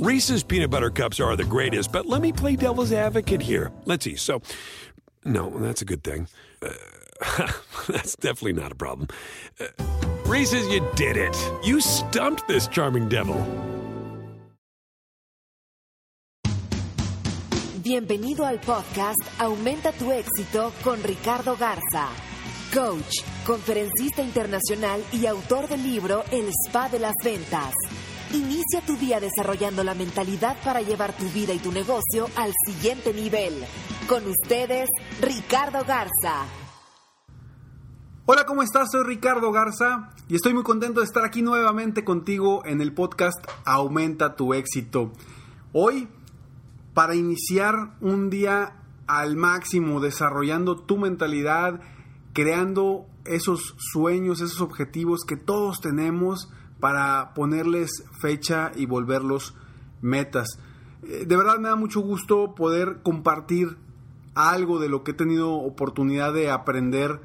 Reese's peanut butter cups are the greatest, but let me play devil's advocate here. Let's see. So, no, that's a good thing. Uh, that's definitely not a problem. Uh, Reese's, you did it. You stumped this charming devil. Bienvenido al podcast Aumenta tu éxito con Ricardo Garza, coach, conferencista internacional y autor del libro El Spa de las Ventas. Inicia tu día desarrollando la mentalidad para llevar tu vida y tu negocio al siguiente nivel. Con ustedes, Ricardo Garza. Hola, ¿cómo estás? Soy Ricardo Garza y estoy muy contento de estar aquí nuevamente contigo en el podcast Aumenta tu éxito. Hoy, para iniciar un día al máximo, desarrollando tu mentalidad, creando esos sueños, esos objetivos que todos tenemos, para ponerles fecha y volverlos metas. Eh, de verdad me da mucho gusto poder compartir algo de lo que he tenido oportunidad de aprender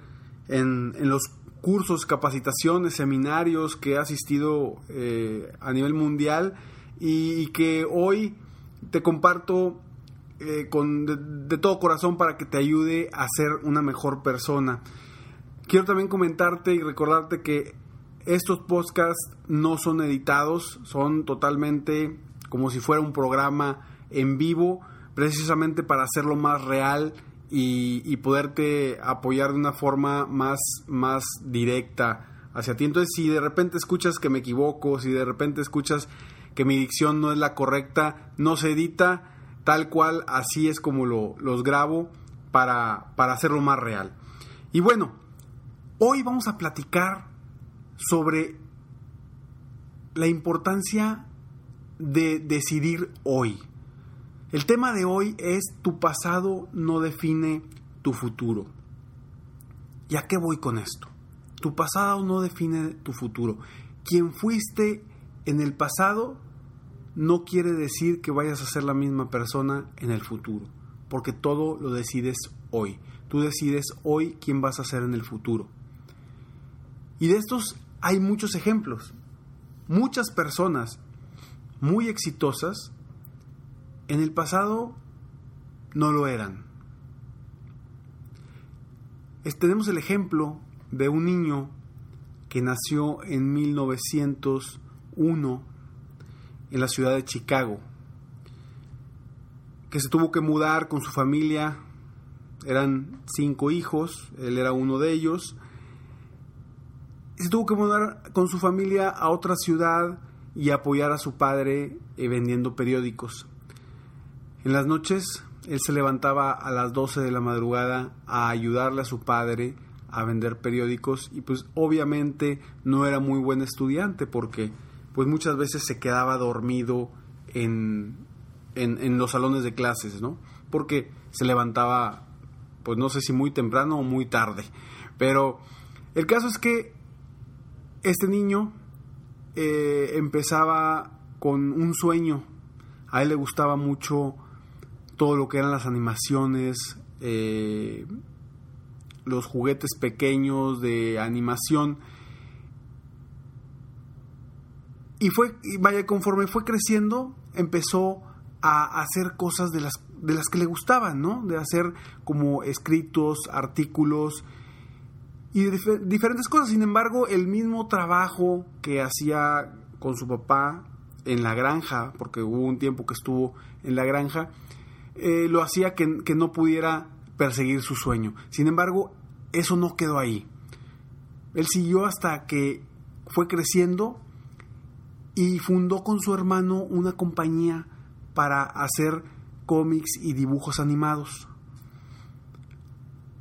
en, los cursos, capacitaciones, seminarios que he asistido eh, a nivel mundial y, que hoy te comparto eh, con, de todo corazón para que te ayude a ser una mejor persona. Quiero también comentarte y recordarte que estos podcasts no son editados, son totalmente como si fuera un programa en vivo, precisamente para hacerlo más real y, poderte apoyar de una forma más, más directa hacia ti. Entonces, si de repente escuchas que me equivoco, si de repente escuchas que mi dicción no es la correcta, no se edita, tal cual, así es como lo, los grabo para, para hacerlo más real. Y bueno, hoy vamos a platicar sobre la importancia de decidir hoy. El tema de hoy es tu pasado no define tu futuro. ¿Y a qué voy con esto? Tu pasado no define tu futuro. Quien fuiste en el pasado no quiere decir que vayas a ser la misma persona en el futuro, porque todo lo decides hoy. Tú decides hoy quién vas a ser en el futuro. Y de estos hay muchos ejemplos. Muchas personas muy exitosas en el pasado no lo eran. tenemos el ejemplo de un niño que nació en 1901 en la ciudad de Chicago, que se tuvo que mudar con su familia, eran cinco hijos, él era uno de ellos, se tuvo que mudar con su familia a otra ciudad y apoyar a su padre eh, vendiendo periódicos. En las noches él se levantaba a las 12 de la madrugada a ayudarle a su padre a vender periódicos y pues obviamente no era muy buen estudiante porque pues muchas veces se quedaba dormido en, en, en los salones de clases, ¿no? Porque se levantaba pues no sé si muy temprano o muy tarde. Pero el caso es que este niño eh, empezaba con un sueño. A él le gustaba mucho todo lo que eran las animaciones, eh, los juguetes pequeños de animación. Y fue, vaya, conforme fue creciendo, empezó a hacer cosas de las, de las que le gustaban, ¿no? De hacer como escritos, artículos, y diferentes cosas. Sin embargo, el mismo trabajo que hacía con su papá en la granja, porque hubo un tiempo que estuvo en la granja, eh, lo hacía que, que no pudiera perseguir su sueño. Sin embargo, eso no quedó ahí. Él siguió hasta que fue creciendo y fundó con su hermano una compañía para hacer cómics y dibujos animados.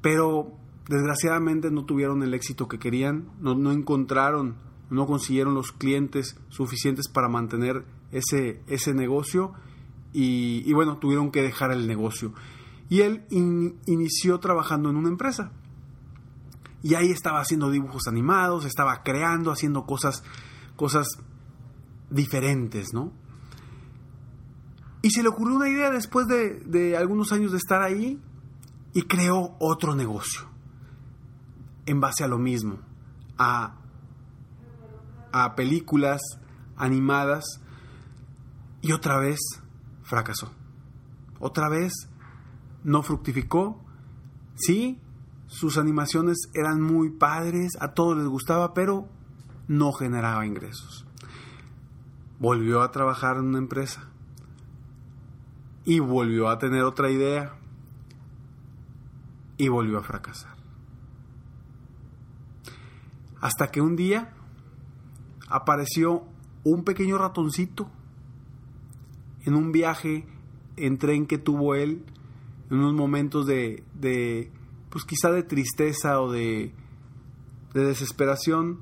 Pero desgraciadamente no tuvieron el éxito que querían, no, encontraron, no consiguieron los clientes suficientes para mantener ese, ese negocio y, bueno, tuvieron que dejar el negocio. Y él inició trabajando en una empresa. Y ahí estaba haciendo dibujos animados, estaba creando, haciendo cosas, cosas diferentes, ¿no? Y se le ocurrió una idea después de, de algunos años de estar ahí y creó otro negocio en base a lo mismo, a, a películas animadas y otra vez fracasó. Otra vez no fructificó. Sí, sus animaciones eran muy padres, a todos les gustaba, pero no generaba ingresos. Volvió a trabajar en una empresa y volvió a tener otra idea y volvió a fracasar. Hasta que un día apareció un pequeño ratoncito en un viaje en tren que tuvo él, en unos momentos de, pues quizá de tristeza o de, de desesperación,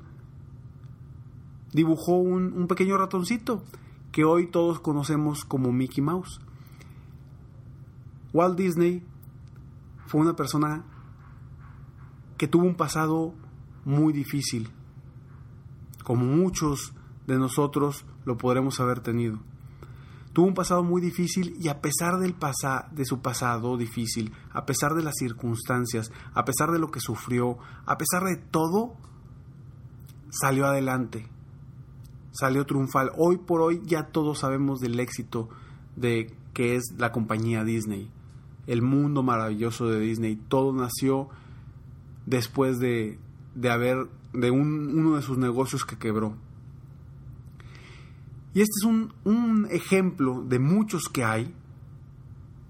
dibujó un pequeño ratoncito que hoy todos conocemos como Mickey Mouse. Walt Disney fue una persona que tuvo un pasado muy difícil, como muchos de nosotros lo podremos haber tenido. Tuvo un pasado muy difícil y a pesar del de su pasado difícil, a pesar de las circunstancias, a pesar de lo que sufrió, a pesar de todo, salió adelante, salió triunfal. Hoy por hoy ya todos sabemos del éxito de que es la compañía Disney, el mundo maravilloso de Disney. Todo nació después de, de haber de uno de sus negocios que quebró. Y este es un, un ejemplo de muchos que hay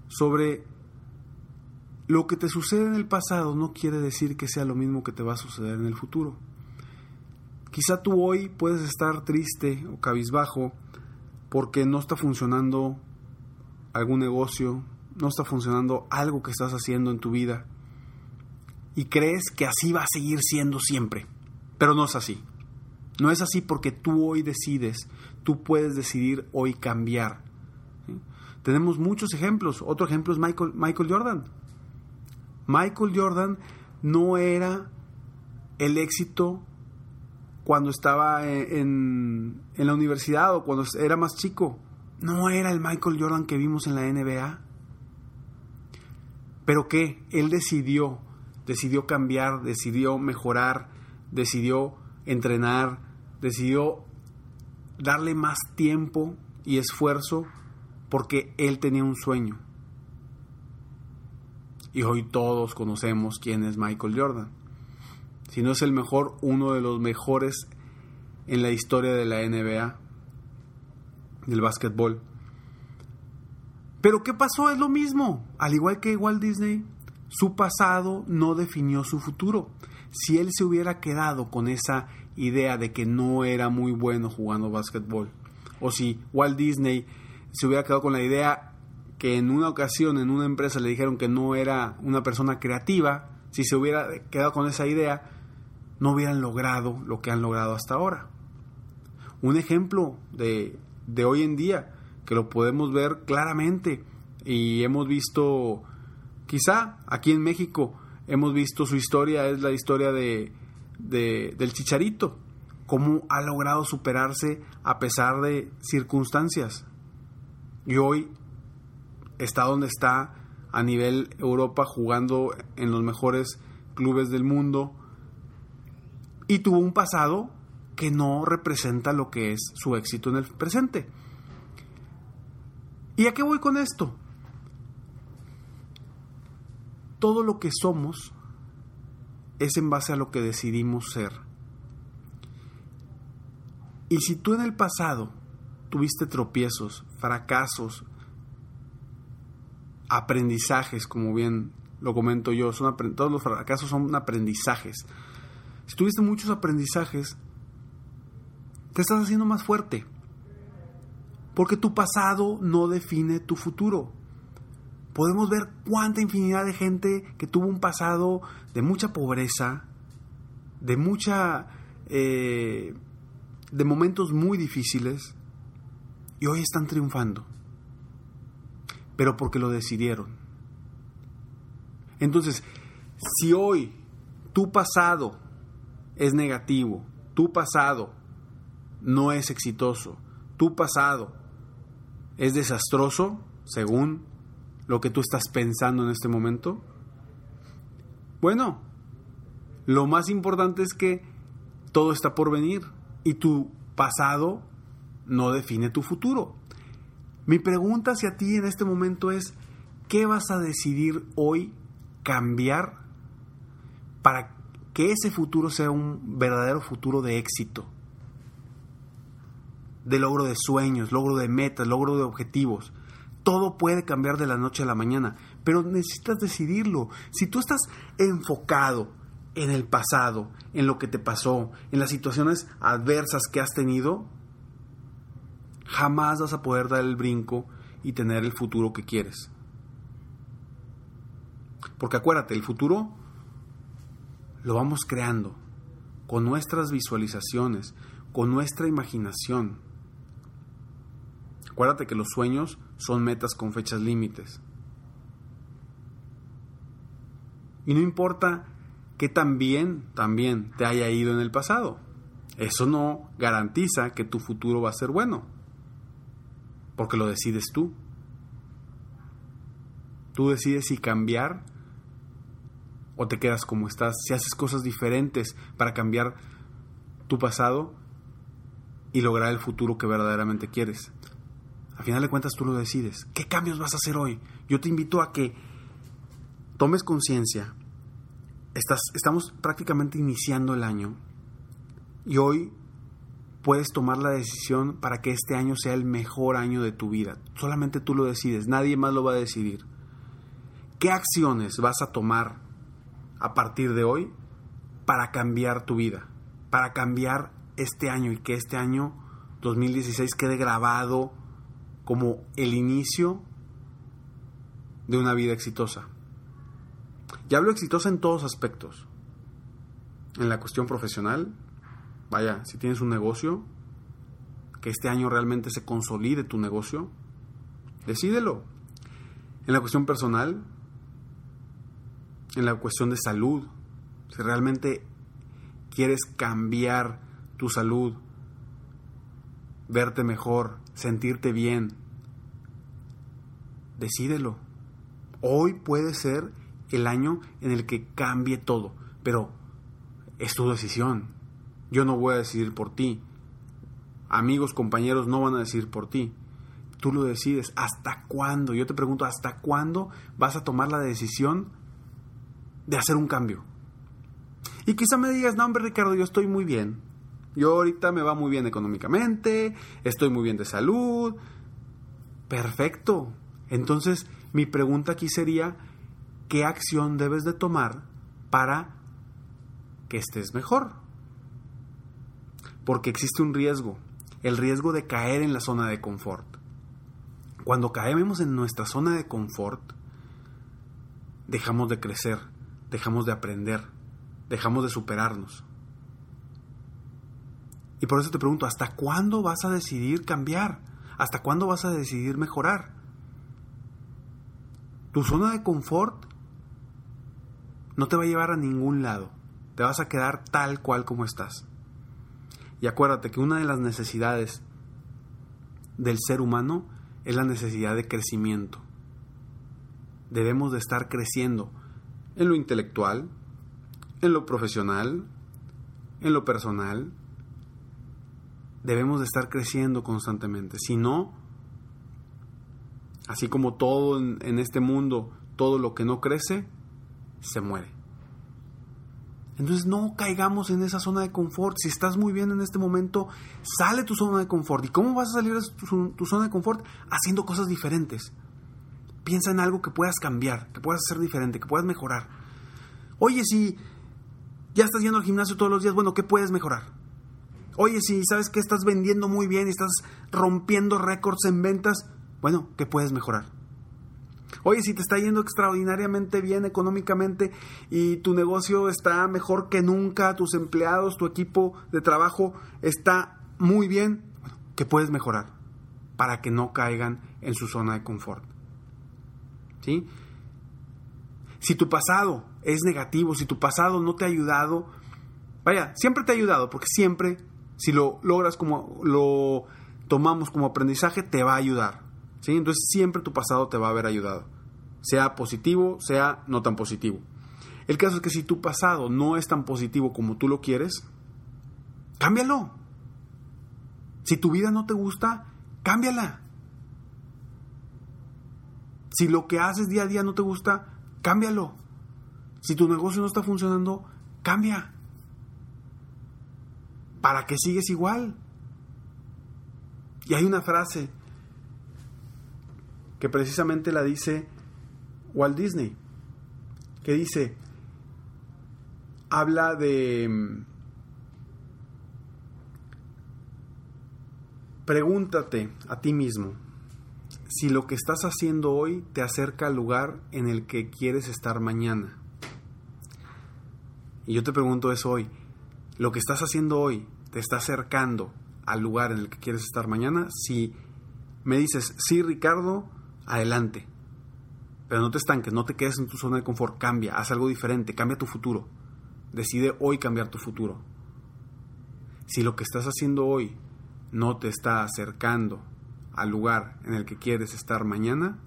sobre lo que te sucede en el pasado no quiere decir que sea lo mismo que te va a suceder en el futuro. Quizá tú hoy puedes estar triste o cabizbajo porque no está funcionando algún negocio, no está funcionando algo que estás haciendo en tu vida y crees que así va a seguir siendo siempre, pero no es así. No es así porque tú hoy decides, tú puedes decidir hoy cambiar. Tenemos muchos ejemplos. Otro ejemplo es Michael, Jordan. Michael Jordan no era el éxito cuando estaba en, en, la universidad o cuando era más chico. No era el Michael Jordan que vimos en la NBA. Pero que él decidió, decidió cambiar, decidió mejorar, decidió entrenar, decidió darle más tiempo y esfuerzo porque él tenía un sueño. Y hoy todos conocemos quién es Michael Jordan. Si no es el mejor, uno de los mejores en la historia de la NBA, del básquetbol. Pero ¿qué pasó? Es lo mismo. Al igual que Walt Disney, su pasado no definió su futuro. Si él se hubiera quedado con esa idea de que no era muy bueno jugando básquetbol. O si Walt Disney se hubiera quedado con la idea que en una ocasión en una empresa le dijeron que no era una persona creativa, si se hubiera quedado con esa idea, no hubieran logrado lo que han logrado hasta ahora. Un ejemplo de, de hoy en día, que lo podemos ver claramente y hemos visto, quizá aquí en México, hemos visto su historia, es la historia de del Chicharito, cómo ha logrado superarse a pesar de circunstancias. Y hoy está donde está a nivel Europa jugando en los mejores clubes del mundo y tuvo un pasado que no representa lo que es su éxito en el presente. ¿Y a qué voy con esto? Todo lo que somos es en base a lo que decidimos ser. Y si tú en el pasado tuviste tropiezos, fracasos, aprendizajes, como bien lo comento yo, son, todos los fracasos son aprendizajes. Si tuviste muchos aprendizajes, te estás haciendo más fuerte. Porque tu pasado no define tu futuro podemos ver cuánta infinidad de gente que tuvo un pasado de mucha pobreza, de mucha... Eh, de momentos muy difíciles y hoy están triunfando. pero porque lo decidieron. Entonces, si hoy tu pasado es negativo, tu pasado no es exitoso, tu pasado es desastroso, según lo que tú estás pensando en este momento, bueno, lo más importante es que todo está por venir y tu pasado no define tu futuro. Mi pregunta hacia ti en este momento es, ¿qué vas a decidir hoy cambiar para que ese futuro sea un verdadero futuro de éxito? De logro de sueños, logro de metas, logro de objetivos. Todo puede cambiar de la noche a la mañana, pero necesitas decidirlo. Si tú estás enfocado en el pasado, en lo que te pasó, en las situaciones adversas que has tenido, jamás vas a poder dar el brinco y tener el futuro que quieres. Porque acuérdate, el futuro lo vamos creando con nuestras visualizaciones, con nuestra imaginación. Acuérdate que los sueños son metas con fechas límites. Y no importa que también, también te haya ido en el pasado. Eso no garantiza que tu futuro va a ser bueno. Porque lo decides tú. Tú decides si cambiar o te quedas como estás, si haces cosas diferentes para cambiar tu pasado y lograr el futuro que verdaderamente quieres. A final de cuentas tú lo decides. ¿Qué cambios vas a hacer hoy? Yo te invito a que tomes conciencia. Estamos prácticamente iniciando el año y hoy puedes tomar la decisión para que este año sea el mejor año de tu vida. Solamente tú lo decides, nadie más lo va a decidir. ¿Qué acciones vas a tomar a partir de hoy para cambiar tu vida? Para cambiar este año y que este año 2016 quede grabado como el inicio de una vida exitosa. Y hablo exitosa en todos aspectos. En la cuestión profesional, Vaya, si tienes un negocio, que este año realmente se consolide tu negocio, decídelo. En la cuestión personal, en la cuestión de salud, si realmente quieres cambiar tu salud, verte mejor, sentirte bien, decídelo. Hoy puede ser el año en el que cambie todo, pero es tu decisión. Yo no voy a decidir por ti. Amigos, compañeros no van a decidir por ti. Tú lo decides. ¿Hasta cuándo? Yo te pregunto, ¿hasta cuándo vas a tomar la decisión de hacer un cambio? Y quizá me digas, no, hombre, Ricardo, yo estoy muy bien. Yo ahorita me va muy bien económicamente, estoy muy bien de salud. Perfecto. Entonces, mi pregunta aquí sería, ¿qué acción debes de tomar para que estés mejor? porque existe un riesgo, el riesgo de caer en la zona de confort. Cuando caemos en nuestra zona de confort, dejamos de crecer, dejamos de aprender, dejamos de superarnos. Y por eso te pregunto, ¿hasta cuándo vas a decidir cambiar? ¿Hasta cuándo vas a decidir mejorar? Tu zona de confort no te va a llevar a ningún lado. Te vas a quedar tal cual como estás. Y acuérdate que una de las necesidades del ser humano es la necesidad de crecimiento. Debemos de estar creciendo en lo intelectual, en lo profesional, en lo personal. Debemos de estar creciendo constantemente. Si no, así como todo en, en este mundo, todo lo que no crece, se muere. Entonces no caigamos en esa zona de confort. Si estás muy bien en este momento, sale tu zona de confort. ¿Y cómo vas a salir de tu, zona de confort? Haciendo cosas diferentes. Piensa en algo que puedas cambiar, que puedas hacer diferente, que puedas mejorar. Oye, si ya estás yendo al gimnasio todos los días, bueno, ¿qué puedes mejorar? Oye, si sabes que estás vendiendo muy bien y estás rompiendo récords en ventas, bueno, ¿qué puedes mejorar? Oye, si te está yendo extraordinariamente bien económicamente y tu negocio está mejor que nunca, tus empleados, tu equipo de trabajo está muy bien, ¿qué puedes mejorar para que no caigan en su zona de confort? ¿sí? Si tu pasado es negativo, si tu pasado no te ha ayudado, vaya, siempre te ha ayudado, porque siempre, si lo logras como lo tomamos como aprendizaje, te va a ayudar. ¿sí? Entonces siempre tu pasado te va a haber ayudado, sea positivo, sea no tan positivo. El caso es que si tu pasado no es tan positivo como tú lo quieres, cámbialo. Si tu vida no te gusta, cámbiala. Si lo que haces día a día no te gusta, cámbialo. Si tu negocio no está funcionando, cambia. ¿Para que sigues igual? Y hay una frase que precisamente la dice Walt Disney, que dice, habla de... mm, Pregúntate a ti mismo si lo que estás haciendo hoy te acerca al lugar en el que quieres estar mañana. Y yo te pregunto eso hoy. ¿Lo que estás haciendo hoy te está acercando al lugar en el que quieres estar mañana? Si me dices, sí, Ricardo, adelante. Pero no te estanques, no te quedes en tu zona de confort. Cambia, haz algo diferente, cambia tu futuro. Decide hoy cambiar tu futuro. Si lo que estás haciendo hoy no te está acercando al lugar en el que quieres estar mañana,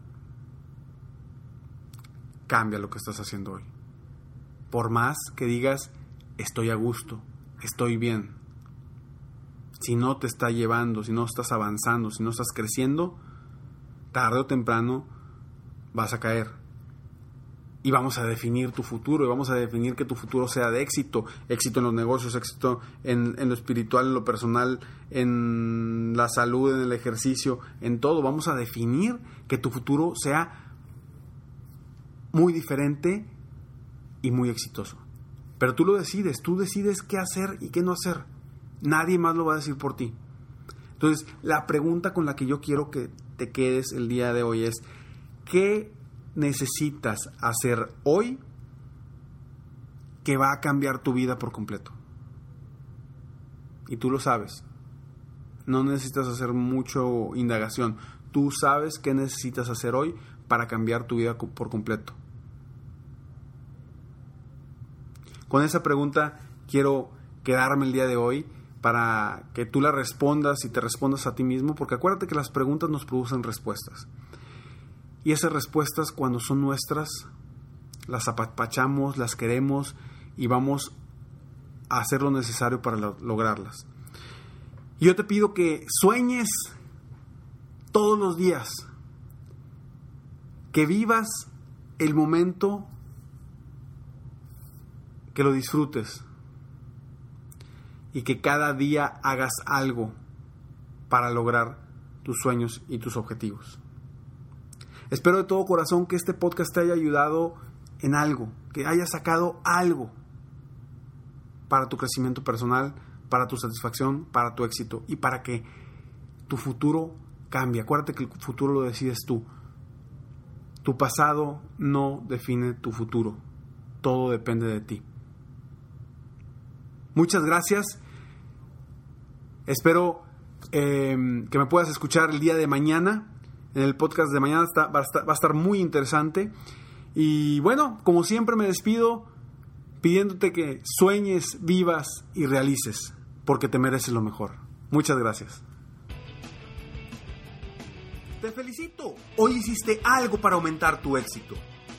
cambia lo que estás haciendo hoy. Por más que digas, estoy a gusto, estoy bien. Si no te está llevando, si no estás avanzando, si no estás creciendo, tarde o temprano vas a caer. Y vamos a definir tu futuro, y vamos a definir que tu futuro sea de éxito, éxito en los negocios, éxito en, en lo espiritual, en lo personal, en la salud, en el ejercicio, en todo. Vamos a definir que tu futuro sea muy diferente y muy exitoso. Pero tú lo decides, tú decides qué hacer y qué no hacer. Nadie más lo va a decir por ti. Entonces, la pregunta con la que yo quiero que te quedes el día de hoy es, ¿qué necesitas hacer hoy que va a cambiar tu vida por completo? Y tú lo sabes. No necesitas hacer mucho indagación. Tú sabes qué necesitas hacer hoy para cambiar tu vida por completo. Con esa pregunta quiero quedarme el día de hoy para que tú la respondas y te respondas a ti mismo, porque acuérdate que las preguntas nos producen respuestas. Y esas respuestas cuando son nuestras, las apapachamos, las queremos y vamos a hacer lo necesario para lo- lograrlas. Yo te pido que sueñes todos los días, que vivas el momento, que lo disfrutes y que cada día hagas algo para lograr tus sueños y tus objetivos. Espero de todo corazón que este podcast te haya ayudado en algo, que hayas sacado algo para tu crecimiento personal, para tu satisfacción, para tu éxito y para que tu futuro cambie. Acuérdate que el futuro lo decides tú. Tu pasado no define tu futuro. Todo depende de ti. Muchas gracias. Espero eh, que me puedas escuchar el día de mañana. En el podcast de mañana está- va, a estar, va a estar muy interesante. Y bueno, como siempre me despido pidiéndote que sueñes, vivas y realices, porque te mereces lo mejor. Muchas gracias. Te felicito. Hoy hiciste algo para aumentar tu éxito.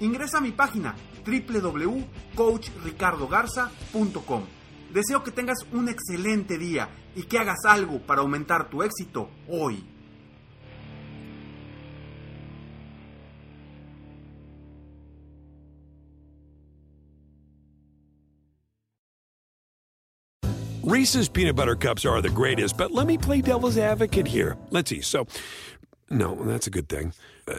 ingresa a mi página www.coachricardogarza.com. Deseo que tengas un excelente día y que hagas algo para aumentar tu éxito hoy. Reese's peanut butter cups are the greatest, but let me play devil's advocate here. Let's see. So, no, that's a good thing. Uh,